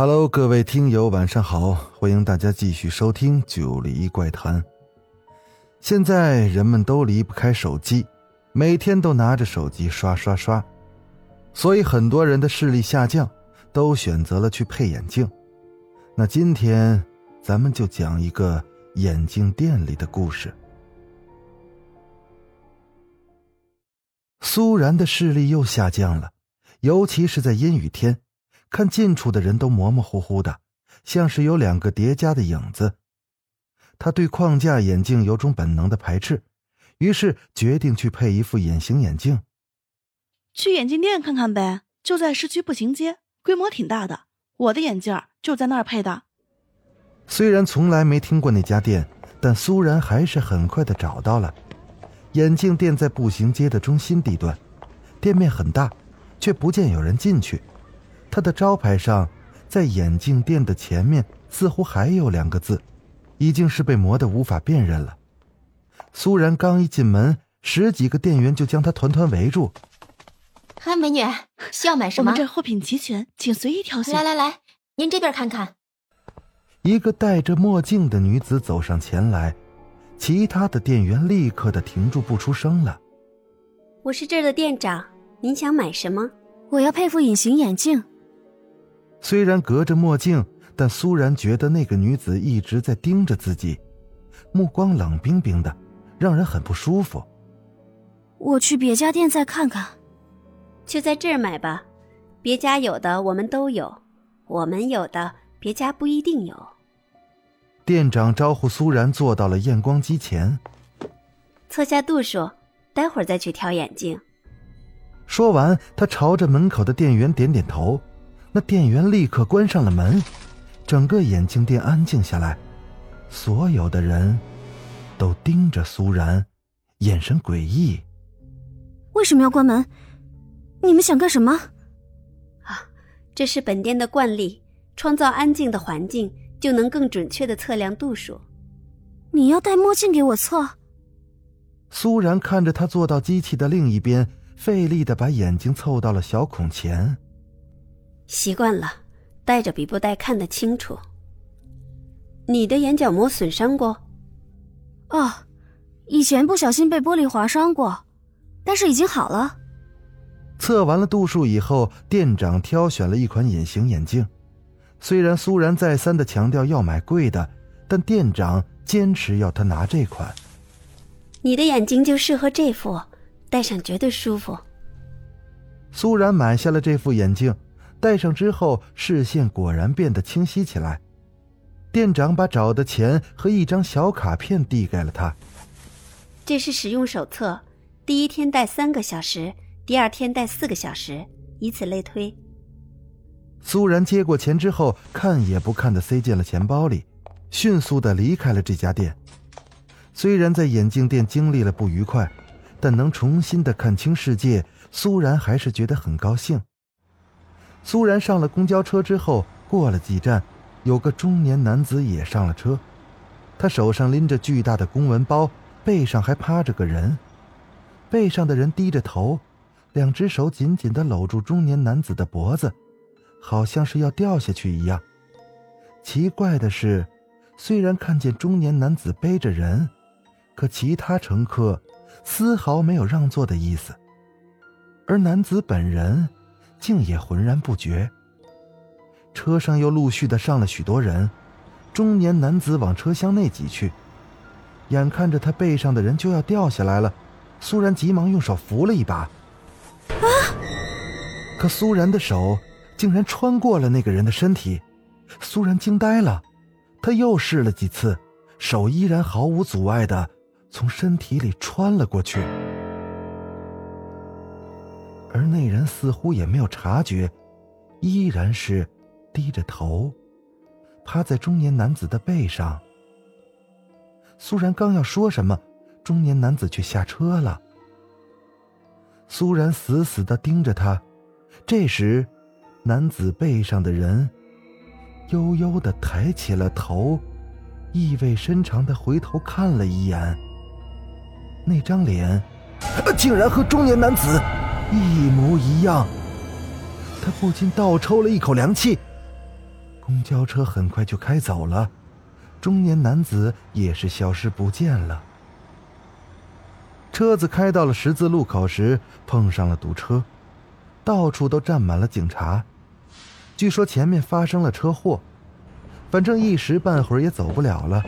Hello，各位听友，晚上好！欢迎大家继续收听《九黎怪谈》。现在人们都离不开手机，每天都拿着手机刷刷刷，所以很多人的视力下降，都选择了去配眼镜。那今天咱们就讲一个眼镜店里的故事。苏然的视力又下降了，尤其是在阴雨天。看近处的人都模模糊糊的，像是有两个叠加的影子。他对框架眼镜有种本能的排斥，于是决定去配一副隐形眼镜。去眼镜店看看呗，就在市区步行街，规模挺大的。我的眼镜就在那儿配的。虽然从来没听过那家店，但苏然还是很快的找到了。眼镜店在步行街的中心地段，店面很大，却不见有人进去。他的招牌上，在眼镜店的前面似乎还有两个字，已经是被磨得无法辨认了。苏然刚一进门，十几个店员就将他团团围住。嗨，美女，需要买什么？我们这货品齐全，请随意挑选。来来来，您这边看看。一个戴着墨镜的女子走上前来，其他的店员立刻的停住不出声了。我是这儿的店长，您想买什么？我要配副隐形眼镜。虽然隔着墨镜，但苏然觉得那个女子一直在盯着自己，目光冷冰冰的，让人很不舒服。我去别家店再看看。就在这儿买吧，别家有的我们都有，我们有的别家不一定有。店长招呼苏然坐到了验光机前，测下度数，待会儿再去挑眼镜。说完，他朝着门口的店员点点头。那店员立刻关上了门，整个眼镜店安静下来，所有的人都盯着苏然，眼神诡异。为什么要关门？你们想干什么？啊，这是本店的惯例，创造安静的环境，就能更准确的测量度数。你要戴墨镜给我测？苏然看着他坐到机器的另一边，费力的把眼睛凑到了小孔前。习惯了，戴着比不戴看得清楚。你的眼角膜损伤过？哦，以前不小心被玻璃划伤过，但是已经好了。测完了度数以后，店长挑选了一款隐形眼镜。虽然苏然再三的强调要买贵的，但店长坚持要他拿这款。你的眼睛就适合这副，戴上绝对舒服。苏然买下了这副眼镜。戴上之后，视线果然变得清晰起来。店长把找的钱和一张小卡片递给了他。这是使用手册，第一天戴三个小时，第二天戴四个小时，以此类推。苏然接过钱之后，看也不看的塞进了钱包里，迅速的离开了这家店。虽然在眼镜店经历了不愉快，但能重新的看清世界，苏然还是觉得很高兴。苏然上了公交车之后，过了几站，有个中年男子也上了车。他手上拎着巨大的公文包，背上还趴着个人。背上的人低着头，两只手紧紧地搂住中年男子的脖子，好像是要掉下去一样。奇怪的是，虽然看见中年男子背着人，可其他乘客丝毫没有让座的意思，而男子本人。竟也浑然不觉。车上又陆续的上了许多人，中年男子往车厢内挤去，眼看着他背上的人就要掉下来了，苏然急忙用手扶了一把。啊！可苏然的手竟然穿过了那个人的身体，苏然惊呆了。他又试了几次，手依然毫无阻碍的从身体里穿了过去。而那人似乎也没有察觉，依然是低着头，趴在中年男子的背上，苏然刚要说什么，中年男子却下车了。苏然死死的盯着他，这时，男子背上的人悠悠的抬起了头，意味深长的回头看了一眼。那张脸，竟然和中年男子一模一样。他不禁倒抽了一口凉气。公交车很快就开走了，中年男子也是消失不见了。车子开到了十字路口时，碰上了堵车，到处都站满了警察。据说前面发生了车祸，反正一时半会儿也走不了了。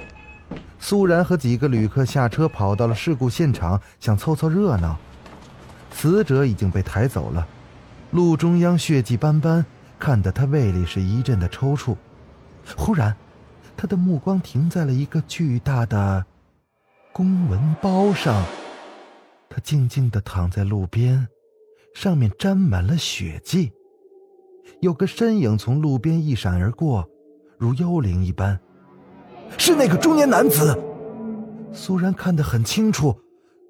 苏然和几个旅客下车，跑到了事故现场，想凑凑热闹。死者已经被抬走了，路中央血迹斑斑。看得他胃里是一阵的抽搐，忽然，他的目光停在了一个巨大的公文包上。他静静的躺在路边，上面沾满了血迹。有个身影从路边一闪而过，如幽灵一般，是那个中年男子。苏然看得很清楚，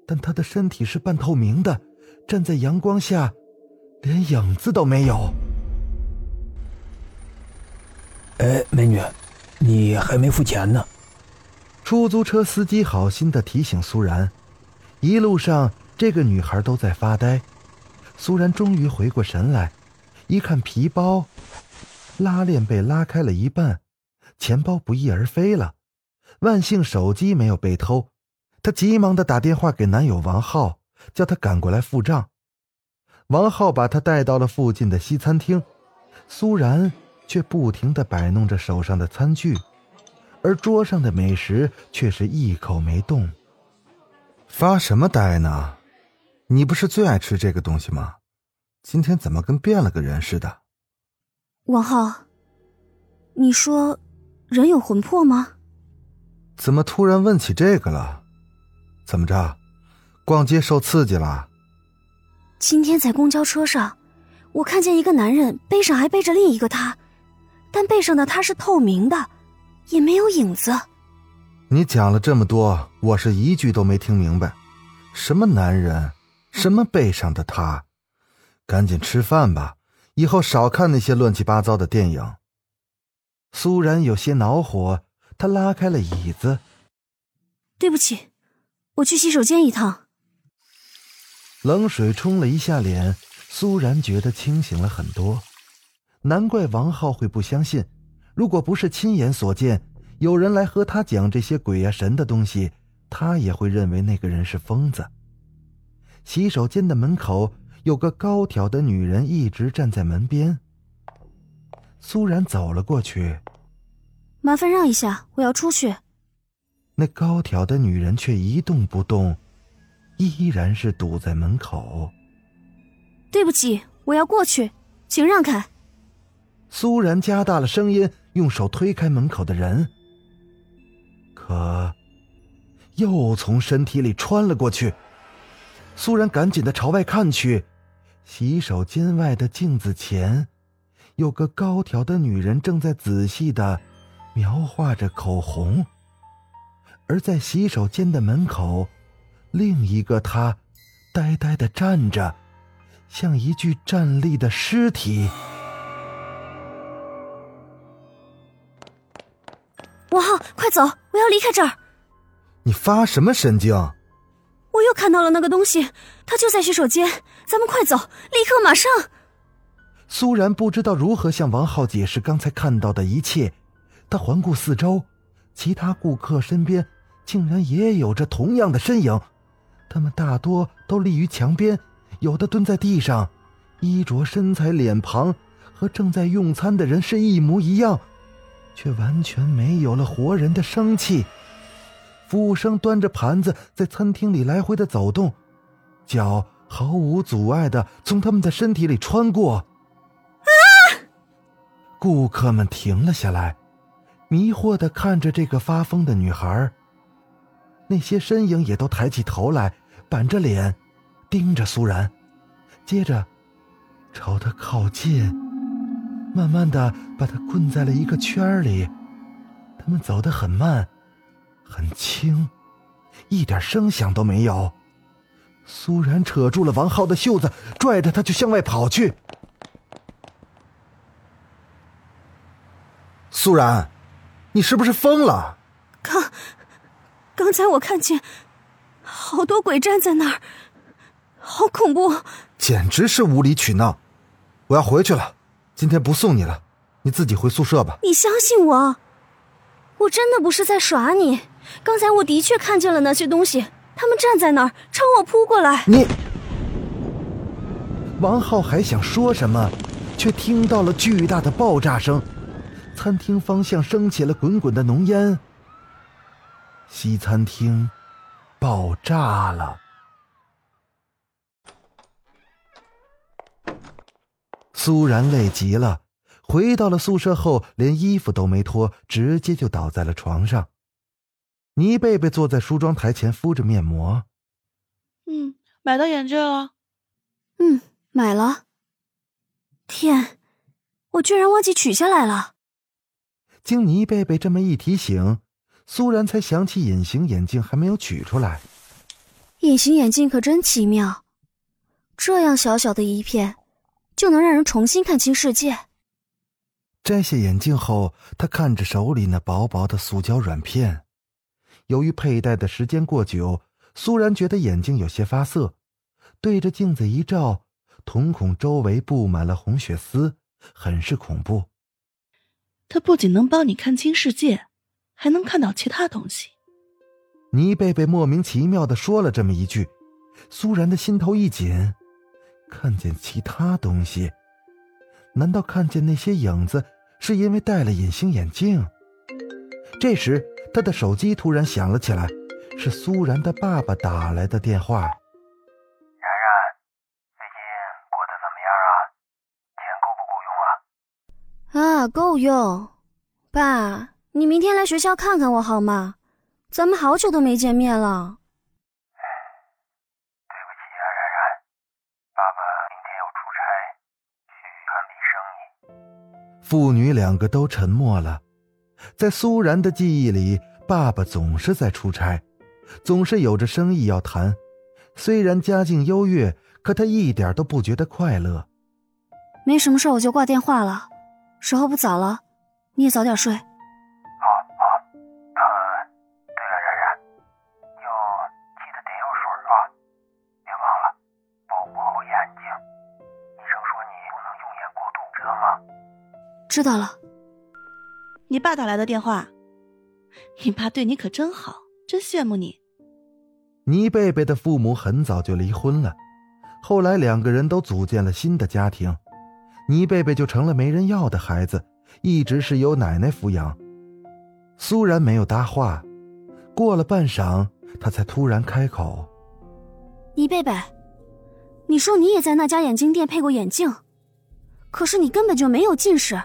但他的身体是半透明的，站在阳光下，连影子都没有。哎，美女，你还没付钱呢。出租车司机好心的提醒苏然。一路上，这个女孩都在发呆。苏然终于回过神来，一看皮包，拉链被拉开了一半，钱包不翼而飞了。万幸手机没有被偷，她急忙的打电话给男友王浩，叫他赶过来付账。王浩把他带到了附近的西餐厅。苏然。却不停的摆弄着手上的餐具，而桌上的美食却是一口没动。发什么呆呢？你不是最爱吃这个东西吗？今天怎么跟变了个人似的？王浩，你说人有魂魄吗？怎么突然问起这个了？怎么着？逛街受刺激了？今天在公交车上，我看见一个男人背上还背着另一个他。但背上的他是透明的，也没有影子。你讲了这么多，我是一句都没听明白。什么男人？什么背上的他？赶紧吃饭吧，以后少看那些乱七八糟的电影。苏然有些恼火，他拉开了椅子。对不起，我去洗手间一趟。冷水冲了一下脸，苏然觉得清醒了很多。难怪王浩会不相信，如果不是亲眼所见，有人来和他讲这些鬼呀神的东西，他也会认为那个人是疯子。洗手间的门口有个高挑的女人一直站在门边。苏然走了过去，麻烦让一下，我要出去。那高挑的女人却一动不动，依然是堵在门口。对不起，我要过去，请让开。苏然加大了声音，用手推开门口的人，可又从身体里穿了过去。苏然赶紧的朝外看去，洗手间外的镜子前，有个高挑的女人正在仔细的描画着口红，而在洗手间的门口，另一个他呆呆的站着，像一具站立的尸体。王浩，快走！我要离开这儿。你发什么神经？我又看到了那个东西，它就在洗手间。咱们快走，立刻马上。苏然不知道如何向王浩解释刚才看到的一切。他环顾四周，其他顾客身边竟然也有着同样的身影。他们大多都立于墙边，有的蹲在地上，衣着、身材、脸庞和正在用餐的人是一模一样。却完全没有了活人的生气。服务生端着盘子在餐厅里来回的走动，脚毫无阻碍的从他们的身体里穿过。啊！顾客们停了下来，迷惑的看着这个发疯的女孩。那些身影也都抬起头来，板着脸，盯着苏然，接着朝他靠近。慢慢的把他困在了一个圈里，他们走得很慢，很轻，一点声响都没有。苏然扯住了王浩的袖子，拽着他就向外跑去。苏然，你是不是疯了？刚，刚才我看见好多鬼站在那儿，好恐怖！简直是无理取闹！我要回去了，今天不送你了，你自己回宿舍吧。你相信我，我真的不是在耍你。刚才我的确看见了那些东西。他们站在那儿，朝我扑过来。你，王浩还想说什么，却听到了巨大的爆炸声，餐厅方向升起了滚滚的浓烟。西餐厅爆炸了。苏然累极了，回到了宿舍后，连衣服都没脱，直接就倒在了床上。倪贝贝坐在梳妆台前敷着面膜。嗯，买到眼镜了。嗯，买了。天，我居然忘记取下来了。经倪贝贝这么一提醒，苏然才想起隐形眼镜还没有取出来。隐形眼镜可真奇妙，这样小小的一片，就能让人重新看清世界。摘下眼镜后，他看着手里那薄薄的塑胶软片。由于佩戴的时间过久，苏然觉得眼睛有些发涩，对着镜子一照，瞳孔周围布满了红血丝，很是恐怖。它不仅能帮你看清世界，还能看到其他东西。倪贝贝莫名其妙的说了这么一句，苏然的心头一紧，看见其他东西？难道看见那些影子是因为戴了隐形眼镜？这时。他的手机突然响了起来，是苏然的爸爸打来的电话。然然，最近过得怎么样啊？钱够不够用啊？啊，够用。爸，你明天来学校看看我好吗？咱们好久都没见面了。对不起啊，然然，爸爸明天要出差，去看笔生意。父女两个都沉默了。在苏然的记忆里，爸爸总是在出差，总是有着生意要谈。虽然家境优越，可他一点都不觉得快乐。没什么事，我就挂电话了。时候不早了，你也早点睡。知道了。你爸打来的电话，你爸对你可真好，真羡慕你。倪贝贝的父母很早就离婚了，后来两个人都组建了新的家庭，倪贝贝就成了没人要的孩子，一直是由奶奶抚养。苏然没有搭话，过了半晌，他才突然开口：“倪贝贝，你说你也在那家眼镜店配过眼镜，可是你根本就没有近视。”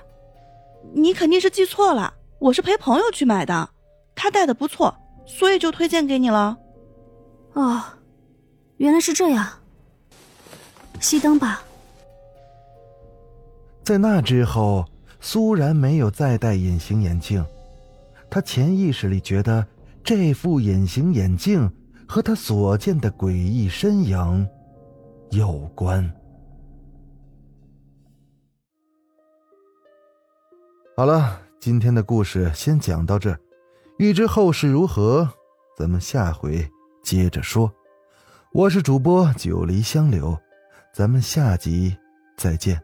你肯定是记错了，我是陪朋友去买的，他戴的不错，所以就推荐给你了。哦，原来是这样。熄灯吧。在那之后，苏然没有再戴隐形眼镜，他潜意识里觉得这副隐形眼镜和他所见的诡异身影有关。好了，今天的故事先讲到这，欲知后事如何，咱们下回接着说。我是主播九黎香柳，咱们下集再见。